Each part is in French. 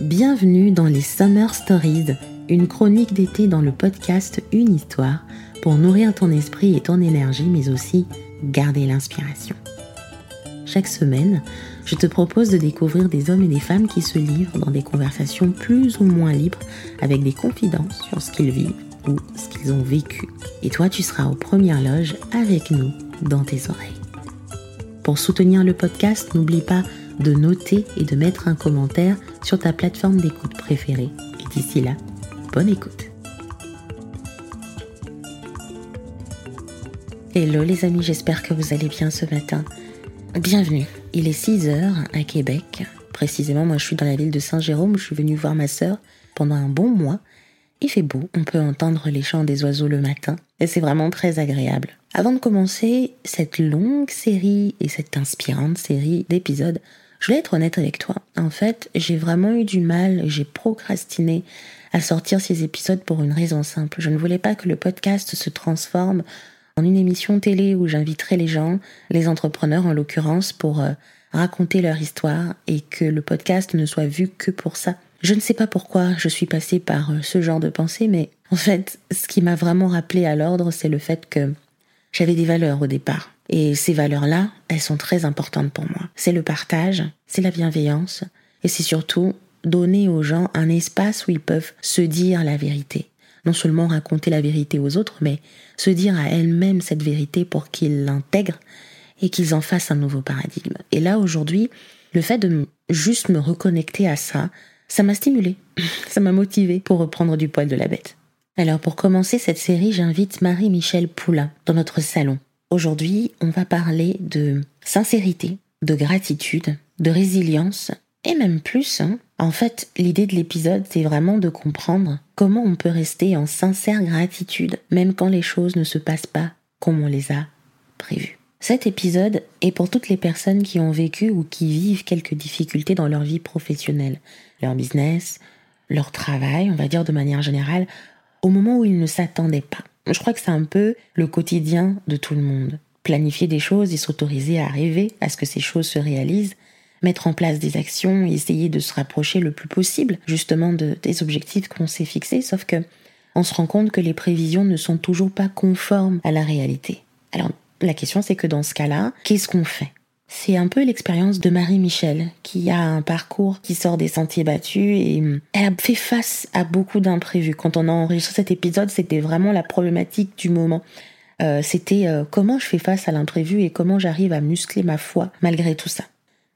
Bienvenue dans les Summer Stories, une chronique d'été dans le podcast Une histoire pour nourrir ton esprit et ton énergie, mais aussi garder l'inspiration. Chaque semaine, je te propose de découvrir des hommes et des femmes qui se livrent dans des conversations plus ou moins libres avec des confidences sur ce qu'ils vivent ou ce qu'ils ont vécu. Et toi, tu seras aux premières loges avec nous dans tes oreilles. Pour soutenir le podcast, n'oublie pas de noter et de mettre un commentaire sur ta plateforme d'écoute préférée. Et d'ici là, bonne écoute. Hello les amis, j'espère que vous allez bien ce matin. Bienvenue. Il est 6 heures à Québec. Précisément, moi je suis dans la ville de Saint-Jérôme, je suis venue voir ma sœur pendant un bon mois. Il fait beau, on peut entendre les chants des oiseaux le matin, et c'est vraiment très agréable. Avant de commencer cette longue série et cette inspirante série d'épisodes, je vais être honnête avec toi. En fait, j'ai vraiment eu du mal, j'ai procrastiné à sortir ces épisodes pour une raison simple. Je ne voulais pas que le podcast se transforme en une émission télé où j'inviterai les gens, les entrepreneurs en l'occurrence, pour euh, raconter leur histoire et que le podcast ne soit vu que pour ça. Je ne sais pas pourquoi je suis passée par euh, ce genre de pensée, mais en fait, ce qui m'a vraiment rappelé à l'ordre, c'est le fait que j'avais des valeurs au départ. Et ces valeurs-là, elles sont très importantes pour moi. C'est le partage, c'est la bienveillance, et c'est surtout donner aux gens un espace où ils peuvent se dire la vérité. Non seulement raconter la vérité aux autres, mais se dire à elles-mêmes cette vérité pour qu'ils l'intègrent et qu'ils en fassent un nouveau paradigme. Et là, aujourd'hui, le fait de juste me reconnecter à ça, ça m'a stimulé, ça m'a motivé pour reprendre du poil de la bête. Alors pour commencer cette série, j'invite Marie-Michel Poulain dans notre salon. Aujourd'hui, on va parler de sincérité, de gratitude, de résilience, et même plus. Hein. En fait, l'idée de l'épisode, c'est vraiment de comprendre comment on peut rester en sincère gratitude, même quand les choses ne se passent pas comme on les a prévues. Cet épisode est pour toutes les personnes qui ont vécu ou qui vivent quelques difficultés dans leur vie professionnelle, leur business, leur travail, on va dire de manière générale, au moment où ils ne s'attendaient pas. Je crois que c'est un peu le quotidien de tout le monde. Planifier des choses et s'autoriser à rêver à ce que ces choses se réalisent, mettre en place des actions et essayer de se rapprocher le plus possible justement de, des objectifs qu'on s'est fixés, sauf que on se rend compte que les prévisions ne sont toujours pas conformes à la réalité. Alors la question c'est que dans ce cas-là, qu'est-ce qu'on fait? C'est un peu l'expérience de Marie-Michel, qui a un parcours qui sort des sentiers battus et hum, elle a fait face à beaucoup d'imprévus. Quand on a enregistré cet épisode, c'était vraiment la problématique du moment. Euh, c'était euh, comment je fais face à l'imprévu et comment j'arrive à muscler ma foi malgré tout ça.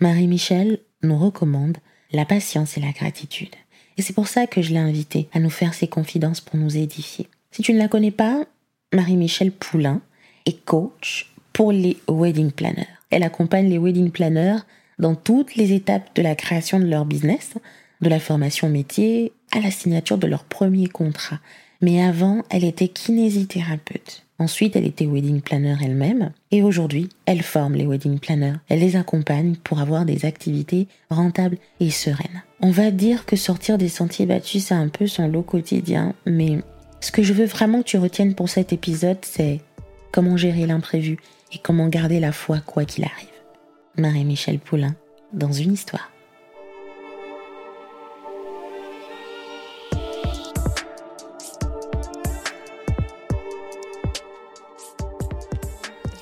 Marie-Michel nous recommande la patience et la gratitude. Et c'est pour ça que je l'ai invitée à nous faire ses confidences pour nous édifier. Si tu ne la connais pas, Marie-Michel Poulain est coach pour les wedding planners. Elle accompagne les wedding planners dans toutes les étapes de la création de leur business, de la formation métier à la signature de leur premier contrat. Mais avant, elle était kinésithérapeute. Ensuite, elle était wedding planner elle-même. Et aujourd'hui, elle forme les wedding planners. Elle les accompagne pour avoir des activités rentables et sereines. On va dire que sortir des sentiers battus, c'est un peu son lot quotidien. Mais ce que je veux vraiment que tu retiennes pour cet épisode, c'est comment gérer l'imprévu et comment garder la foi quoi qu'il arrive. Marie-Michel Poulain, dans une histoire.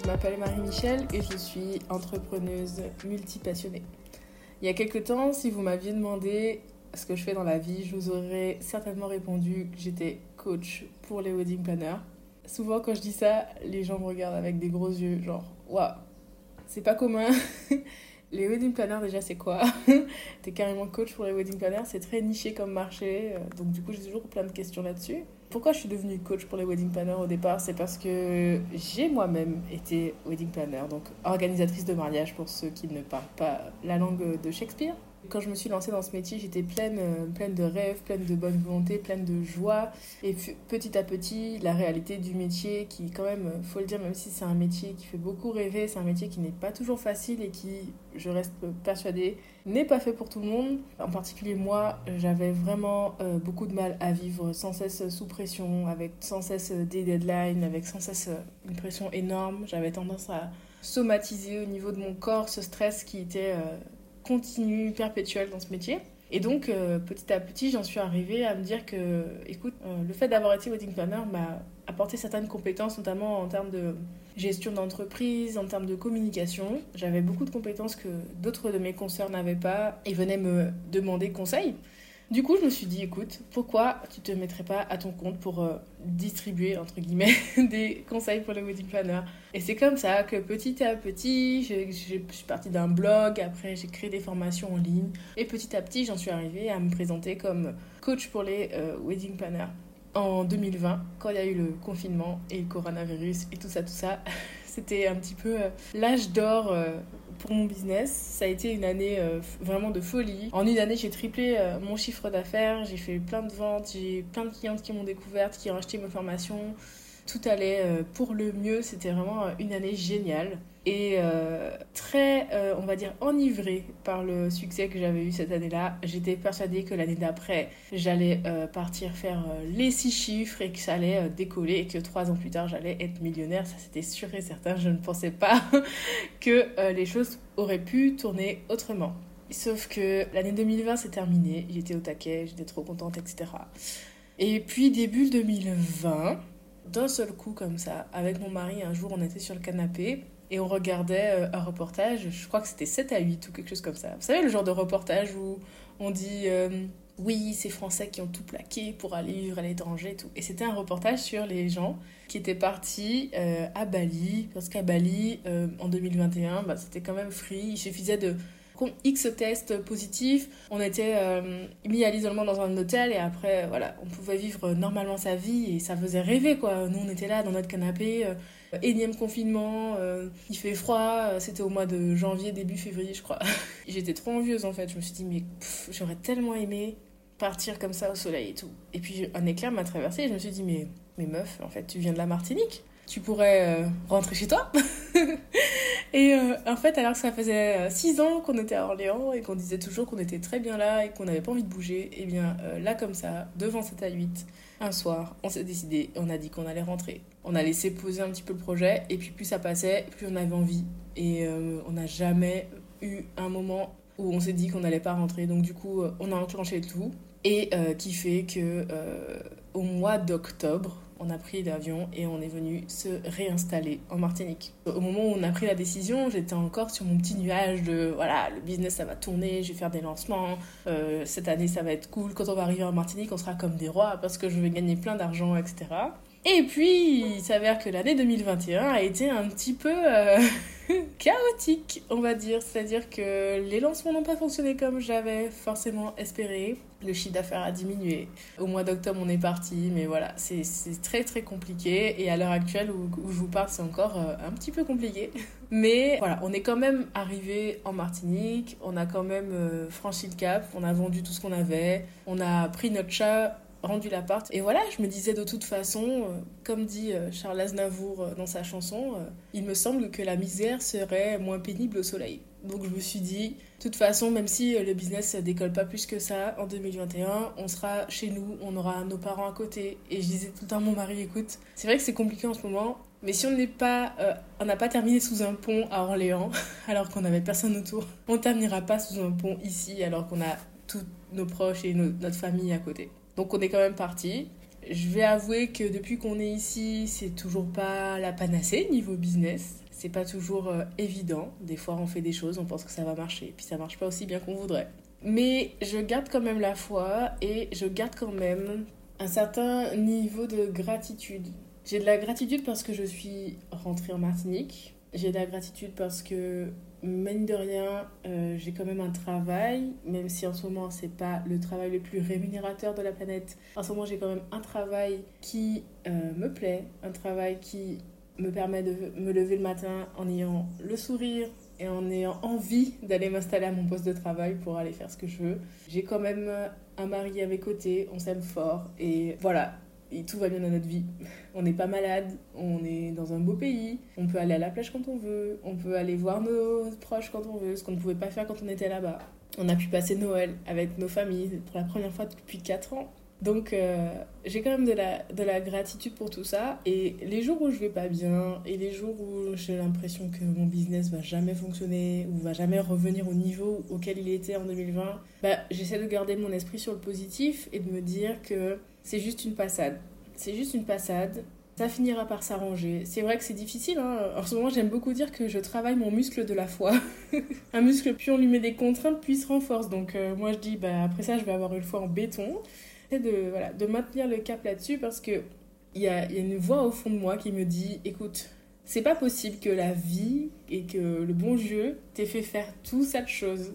Je m'appelle Marie-Michel et je suis entrepreneuse multipassionnée. Il y a quelques temps, si vous m'aviez demandé ce que je fais dans la vie, je vous aurais certainement répondu que j'étais coach pour les wedding planners souvent quand je dis ça, les gens me regardent avec des gros yeux, genre, waouh, c'est pas commun. les wedding planners, déjà, c'est quoi? T'es carrément coach pour les wedding planners, c'est très niché comme marché, euh, donc du coup, j'ai toujours plein de questions là-dessus. Pourquoi je suis devenue coach pour les wedding planners au départ? C'est parce que j'ai moi-même été wedding planner, donc organisatrice de mariage pour ceux qui ne parlent pas la langue de Shakespeare. Quand je me suis lancée dans ce métier, j'étais pleine, euh, pleine de rêves, pleine de bonne volonté, pleine de joie. Et petit à petit, la réalité du métier, qui quand même, faut le dire, même si c'est un métier qui fait beaucoup rêver, c'est un métier qui n'est pas toujours facile et qui, je reste persuadée, n'est pas fait pour tout le monde. En particulier moi, j'avais vraiment euh, beaucoup de mal à vivre sans cesse sous pression, avec sans cesse des deadlines, avec sans cesse une pression énorme. J'avais tendance à somatiser au niveau de mon corps ce stress qui était... Euh, continue, perpétuelle dans ce métier. Et donc, euh, petit à petit, j'en suis arrivée à me dire que, écoute, euh, le fait d'avoir été wedding planner m'a apporté certaines compétences, notamment en termes de gestion d'entreprise, en termes de communication. J'avais beaucoup de compétences que d'autres de mes consoeurs n'avaient pas et venaient me demander conseil. Du coup, je me suis dit, écoute, pourquoi tu te mettrais pas à ton compte pour euh, distribuer, entre guillemets, des conseils pour le wedding planner? Et c'est comme ça que petit à petit, je, suis partie d'un blog, après j'ai créé des formations en ligne, et petit à petit, j'en suis arrivée à me présenter comme coach pour les euh, wedding planners. En 2020, quand il y a eu le confinement et le coronavirus et tout ça, tout ça, c'était un petit peu euh, l'âge d'or pour mon business. Ça a été une année euh, vraiment de folie. En une année, j'ai triplé euh, mon chiffre d'affaires, j'ai fait plein de ventes, j'ai plein de clientes qui m'ont découverte, qui ont acheté mes formations. Tout allait euh, pour le mieux, c'était vraiment une année géniale et très, on va dire, enivrée par le succès que j'avais eu cette année-là. J'étais persuadée que l'année d'après, j'allais partir faire les six chiffres et que ça allait décoller et que trois ans plus tard, j'allais être millionnaire. Ça, c'était sûr et certain. Je ne pensais pas que les choses auraient pu tourner autrement. Sauf que l'année 2020 s'est terminée, j'étais au taquet, j'étais trop contente, etc. Et puis début 2020, d'un seul coup comme ça, avec mon mari, un jour on était sur le canapé et on regardait euh, un reportage, je crois que c'était 7 à 8 ou quelque chose comme ça. Vous savez, le genre de reportage où on dit euh, oui, ces Français qui ont tout plaqué pour aller vivre à l'étranger et tout. Et c'était un reportage sur les gens qui étaient partis euh, à Bali, parce qu'à Bali, en 2021, bah, c'était quand même free, il suffisait de X tests positifs, on était euh, mis à l'isolement dans un hôtel et après, voilà, on pouvait vivre normalement sa vie et ça faisait rêver, quoi. Nous, on était là dans notre canapé, euh, énième confinement, euh, il fait froid, c'était au mois de janvier, début février, je crois. J'étais trop envieuse, en fait. Je me suis dit, mais j'aurais tellement aimé partir comme ça au soleil et tout. Et puis, un éclair m'a traversé et je me suis dit, mais, mais meuf, en fait, tu viens de la Martinique tu pourrais rentrer chez toi. Et euh, en fait, alors que ça faisait euh, six ans qu'on était à Orléans et qu'on disait toujours qu'on était très bien là et qu'on n'avait pas envie de bouger, et eh bien euh, là, comme ça, devant cette à 8, un soir, on s'est décidé, on a dit qu'on allait rentrer. On a laissé poser un petit peu le projet, et puis plus ça passait, plus on avait envie. Et on n'a jamais eu un moment où on s'est dit qu'on n'allait pas rentrer. Donc du coup, on a enclenché tout. Et qui fait que au mois d'octobre, on a pris l'avion et on est venu se réinstaller en Martinique. Au moment où on a pris la décision, j'étais encore sur mon petit nuage de voilà, le business ça va tourner, je vais faire des lancements, euh, cette année ça va être cool, quand on va arriver en Martinique on sera comme des rois parce que je vais gagner plein d'argent, etc. Et puis, il s'avère que l'année 2021 a été un petit peu euh, chaotique, on va dire. C'est-à-dire que les lancements n'ont pas fonctionné comme j'avais forcément espéré. Le chiffre d'affaires a diminué. Au mois d'octobre, on est parti, mais voilà, c'est très très compliqué. Et à l'heure actuelle où, je vous parle, c'est encore euh, un petit peu compliqué. Mais voilà, on est quand même arrivé en Martinique, on a quand même euh, franchi le cap, on a vendu tout ce qu'on avait, on a pris notre chat rendu l'appart. Et voilà, je me disais de toute façon, euh, comme dit euh, Charles Aznavour euh, dans sa chanson, il me semble que la misère serait moins pénible au soleil. Donc je me suis dit, de toute façon, même si le business ne décolle pas plus que ça en 2021, on sera chez nous, on aura nos parents à côté. Et je disais tout le temps à mon mari, écoute, c'est vrai que c'est compliqué en ce moment, mais si on n'est pas, on n'a pas terminé sous un pont à Orléans, alors qu'on n'avait personne autour, on terminera pas sous un pont ici, alors qu'on a tous nos proches et notre famille à côté. Donc on est quand même parti. Je vais avouer que depuis qu'on est ici, c'est toujours pas la panacée niveau business. C'est pas toujours euh, évident. Des fois, on fait des choses, on pense que ça va marcher, puis ça marche pas aussi bien qu'on voudrait. Mais je garde quand même la foi et je garde quand même un certain niveau de gratitude. J'ai de la gratitude parce que je suis rentrée en Martinique. J'ai de la gratitude parce que mine de rien, euh, j'ai quand même un travail, même si en ce moment c'est pas le travail le plus rémunérateur de la planète. En ce moment, j'ai quand même un travail qui euh, me plaît, un travail qui me permet de me lever le matin en ayant le sourire et en ayant envie d'aller m'installer à mon poste de travail pour aller faire ce que je veux. J'ai quand même un mari à mes côtés, on s'aime fort et voilà, et tout va bien dans notre vie. On n'est pas malade, on est dans un beau pays, on peut aller à la plage quand on veut, on peut aller voir nos proches quand on veut, ce qu'on ne pouvait pas faire quand on était là-bas. On a pu passer Noël avec nos familles pour la première fois depuis 4 ans. Donc euh, j'ai quand même de la, de la gratitude pour tout ça. Et les jours où je vais pas bien et les jours où j'ai l'impression que mon business va jamais fonctionner ou va jamais revenir au niveau auquel il était en 2020, bah, j'essaie de garder mon esprit sur le positif et de me dire que c'est juste une passade. C'est juste une passade ça finira par s'arranger. C'est vrai que c'est difficile. Hein. En ce moment, j'aime beaucoup dire que je travaille mon muscle de la foi. un muscle, plus on lui met des contraintes, plus il se renforce. Donc euh, moi, je dis, bah, après ça, je vais avoir une foi en béton. Et de, voilà, de maintenir le cap là-dessus parce que il y a, y a une voix au fond de moi qui me dit, écoute, c'est pas possible que la vie et que le bon Dieu t'ait fait faire tout ça de choses.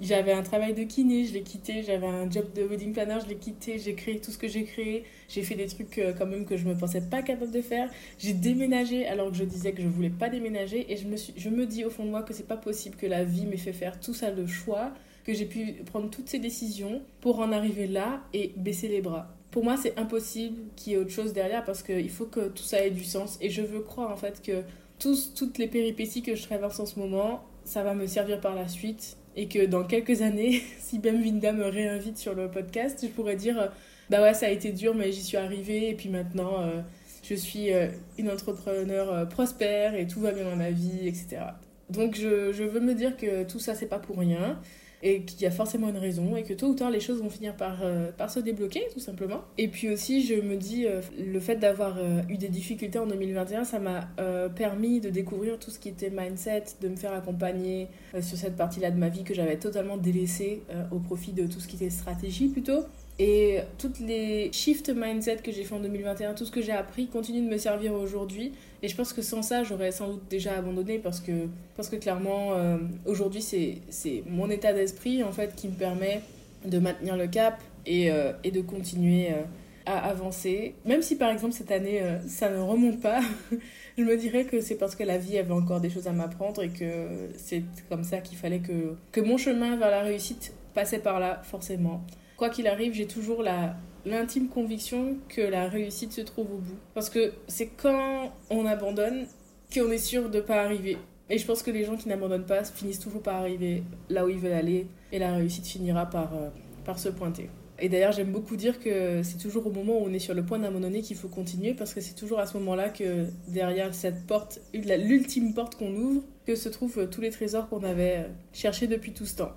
J'avais un travail de kiné, je l'ai quitté, j'avais un job de wedding planner, je l'ai quitté, j'ai créé tout ce que j'ai créé, j'ai fait des trucs euh, quand même que je me pensais pas capable de faire, j'ai déménagé alors que je disais que je voulais pas déménager et je me, suis, je me dis au fond de moi que c'est pas possible que la vie m'ait fait faire tout ça de choix, que j'ai pu prendre toutes ces décisions pour en arriver là et baisser les bras pour moi, c'est impossible qu'il y ait autre chose derrière parce qu'il faut que tout ça ait du sens. Et je veux croire en fait que tous, toutes les péripéties que je traverse en ce moment, ça va me servir par la suite. Et que dans quelques années, si Ben Vinda me réinvite sur le podcast, je pourrais dire Bah ouais, ça a été dur, mais j'y suis arrivée. Et puis maintenant, euh, je suis euh, une entrepreneur euh, prospère et tout va bien dans ma vie, etc. Donc je, je veux me dire que tout ça, c'est pas pour rien et qu'il y a forcément une raison et que tôt ou tard les choses vont finir par, euh, par se débloquer tout simplement. Et puis aussi je me dis euh, le fait d'avoir euh, eu des difficultés en 2021 ça m'a permis de découvrir tout ce qui était mindset, de me faire accompagner sur cette partie-là de ma vie que j'avais totalement délaissée au profit de tout ce qui était stratégie plutôt. Et toutes les shift mindset que j'ai fait en 2021, tout ce que j'ai appris continue de me servir aujourd'hui. Et je pense que sans ça, j'aurais sans doute déjà abandonné parce que, parce que clairement, euh, aujourd'hui, c'est mon état d'esprit en fait qui me permet de maintenir le cap et, euh, et de continuer euh, à avancer. Même si par exemple cette année, ça ne remonte pas, je me dirais que c'est parce que la vie avait encore des choses à m'apprendre et que c'est comme ça qu'il fallait que, que mon chemin vers la réussite passait par là, forcément quoi qu'il arrive, j'ai toujours la l'intime conviction que la réussite se trouve au bout. Parce que c'est quand on abandonne qu'on est sûr de ne pas arriver. Et je pense que les gens qui n'abandonnent pas finissent toujours par arriver là où ils veulent aller et la réussite finira par, euh, par se pointer. Et d'ailleurs, j'aime beaucoup dire que c'est toujours au moment où on est sur le point d'abandonner qu'il faut continuer parce que c'est toujours à ce moment-là que derrière cette porte, l'ultime porte qu'on ouvre, que se trouvent tous les trésors qu'on avait cherchés depuis tout ce temps.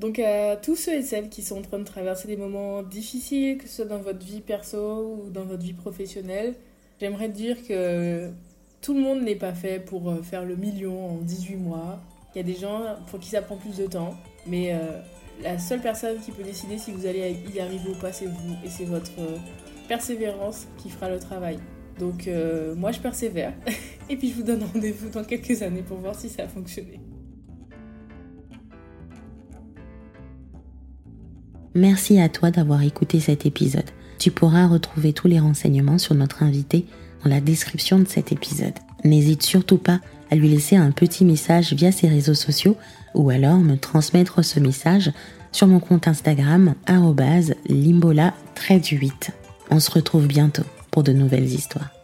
Donc à tous ceux et celles qui sont en train de traverser des moments difficiles, que ce soit dans votre vie perso ou dans votre vie professionnelle, j'aimerais dire que tout le monde n'est pas fait pour euh, faire le million en 18 mois. Il y a des gens pour qui ça prend plus de temps, mais euh, la seule personne qui peut décider si vous allez y arriver ou pas, c'est vous, et c'est votre euh, persévérance qui fera le travail. Donc moi je persévère, et puis je vous donne rendez-vous dans quelques années pour voir si ça a fonctionné. Merci à toi d'avoir écouté cet épisode. Tu pourras retrouver tous les renseignements sur notre invité dans la description de cet épisode. N'hésite surtout pas à lui laisser un petit message via ses réseaux sociaux ou alors me transmettre ce message sur mon compte Instagram limbola 8. On se retrouve bientôt pour de nouvelles histoires.